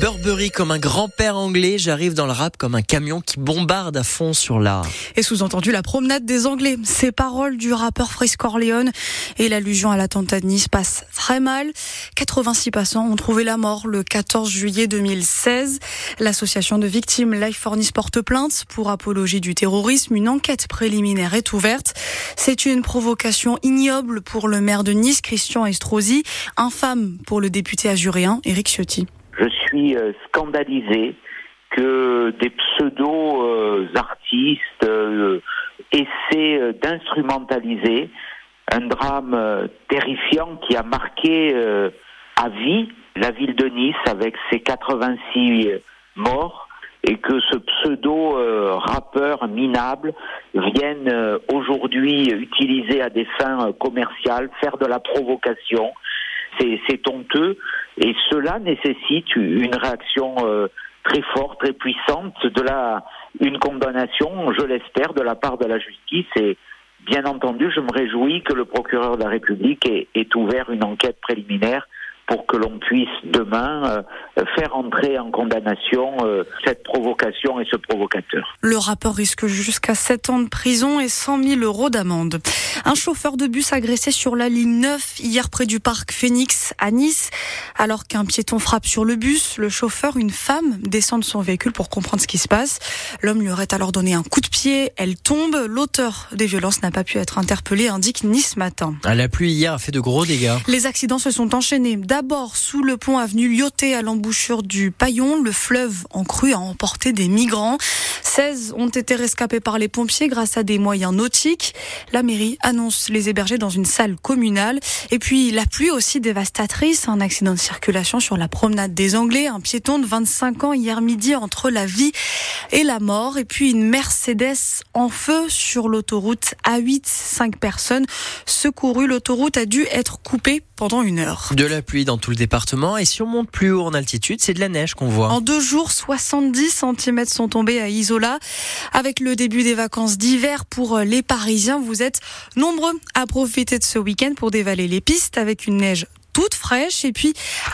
Burberry comme un grand-père anglais, j'arrive dans le rap comme un camion qui bombarde à fond sur l'art. Et sous-entendu la promenade des Anglais. Ces paroles du rappeur Frisk Corleone et l'allusion à l'attentat de Nice passent très mal. 86 passants ont trouvé la mort le 14 juillet 2016. L'association de victimes Life for Nice porte plainte pour apologie du terrorisme. Une enquête préliminaire est ouverte. C'est une provocation ignoble pour le maire de Nice, Christian Estrosi, infâme pour le député ajuréen, Éric Ciotti. Suis euh, scandalisé que des pseudo-artistes euh, essaient d'instrumentaliser un drame terrifiant qui a marqué à vie la ville de Nice avec ses 86 morts et que ce pseudo rappeur minable vienne aujourd'hui utiliser à des fins commerciales, faire de la provocation. C'est honteux et cela nécessite une réaction euh, très forte, très puissante, de la, une condamnation, je l'espère, de la part de la justice. Et bien entendu, je me réjouis que le procureur de la République ait, ait ouvert une enquête préliminaire pour que l'on puisse demain euh, faire entrer en condamnation euh, cette provocation et ce provocateur. Le rappeur risque jusqu'à 7 ans de prison et 100 000 euros d'amende. Un chauffeur de bus agressé sur la ligne 9 hier près du parc Phoenix à Nice. Alors qu'un piéton frappe sur le bus, le chauffeur, une femme, descend de son véhicule pour comprendre ce qui se passe. L'homme lui aurait alors donné un coup de pied. Elle tombe. L'auteur des violences n'a pas pu être interpellé, indique Nice Matin. La pluie hier a fait de gros dégâts. Les accidents se sont enchaînés. D'abord, sous le pont avenue Lyoté à l'embouchure du Paillon, le fleuve en crue a emporté des migrants. 16 ont été rescapés par les pompiers grâce à des moyens nautiques. La mairie annonce les héberger dans une salle communale. Et puis, la pluie aussi dévastatrice. Un accident de circulation sur la promenade des Anglais. Un piéton de 25 ans hier midi entre la vie et la mort. Et puis, une Mercedes en feu sur l'autoroute A8. Cinq personnes secourues. L'autoroute a dû être coupée pendant une heure. De la pluie dans tout le département et si on monte plus haut en altitude, c'est de la neige qu'on voit. En deux jours, 70 cm sont tombés à Isola. Avec le début des vacances d'hiver pour les Parisiens, vous êtes nombreux à profiter de ce week-end pour dévaler les pistes avec une neige toute fraîche. Et puis,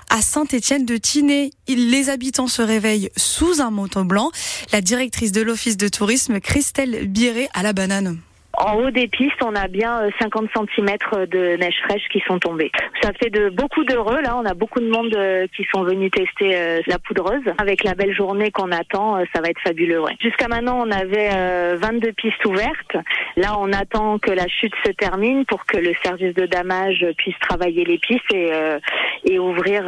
à Saint-Étienne de Tinée, les habitants se réveillent sous un manteau blanc. La directrice de l'office de tourisme, Christelle Biré, à la banane. En haut des pistes, on a bien 50 cm de neige fraîche qui sont tombés. Ça fait de beaucoup d'heureux. Là, on a beaucoup de monde euh, qui sont venus tester euh, la poudreuse. Avec la belle journée qu'on attend, euh, ça va être fabuleux. Ouais. Jusqu'à maintenant, on avait 22 pistes ouvertes. Là, on attend que la chute se termine pour que le service de damage puisse travailler les pistes et, et ouvrir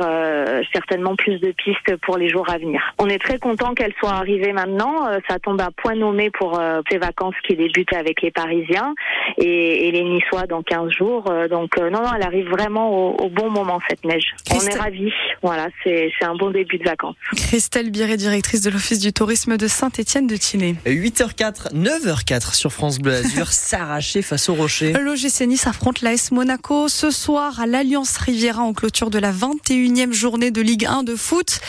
certainement plus de pistes pour les jours à venir. On est très content qu'elle soit arrivée maintenant. Ça tombe à point nommé pour ces vacances qui débutent avec les Paris et, et, les Niçois dans 15 jours. Euh, donc euh, non, non, elle arrive vraiment au, au bon moment cette neige. On est ravis. Voilà, c'est un bon début de vacances. Christelle Biret, directrice de l'Office du tourisme de Saint-Étienne de Tinée. 8h04, 9h04 sur France Bleu Azur, s'arracher face au rocher. L'OGC Nice affronte l'AS Monaco ce soir à l'Alliance Riviera en clôture de la 21e journée de Ligue 1 de foot.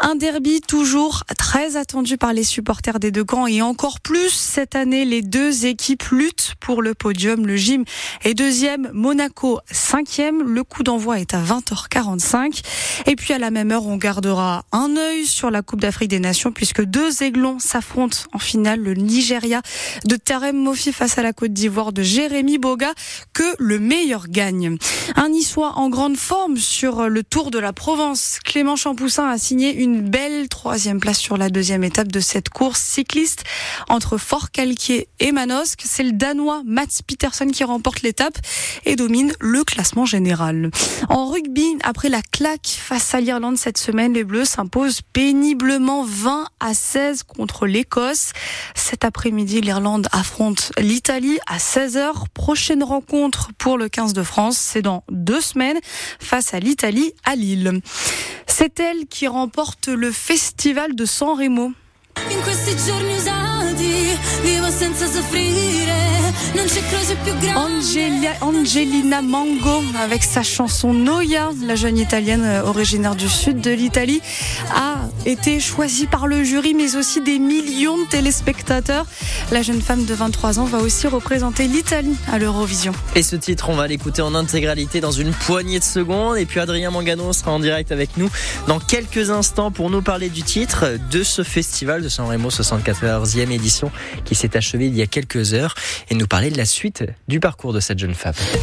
Un derby toujours très attendu par les supporters des deux camps et encore plus cette année, les deux équipes pour le podium. Le gym est deuxième, Monaco cinquième. Le coup d'envoi est à 20h45. Et puis à la même heure, on gardera un œil sur la Coupe d'Afrique des Nations puisque deux aiglons s'affrontent en finale. Le Nigeria de Tarem Mofi face à la Côte d'Ivoire de Jérémy Boga. Que le meilleur gagne. Un Niçois en grande forme sur le Tour de la Provence. Clément Champoussin a signé une belle troisième place sur la deuxième étape de cette course cycliste entre Fort-Calquier et Manosque. C'est le Danois Mats Peterson qui remporte l'étape et domine le classement général. En rugby, après la claque face à l'Irlande cette semaine, les Bleus s'imposent péniblement 20 à 16 contre l'Écosse. Cet après-midi, l'Irlande affronte l'Italie à 16h. Prochaine rencontre pour le 15 de France, c'est dans deux semaines face à l'Italie à Lille. C'est elle qui remporte le festival de San Remo. In questi giorni usati, vivo senza soffrire, non c'è croce più grande. Angelia, Angelina Mango avec sa chanson Noia, la jeune italienne euh, originaire du sud de l'Italie, a été choisie par le jury mais aussi des millions de téléspectateurs. La jeune femme de 23 ans va aussi représenter l'Italie à l'Eurovision. Et ce titre, on va l'écouter en intégralité dans une poignée de secondes. Et puis Adrien Mangano sera en direct avec nous dans quelques instants pour nous parler du titre de ce festival de San Remo 74e édition qui s'est achevé il y a quelques heures et nous parler de la suite du parcours de cette jeune femme.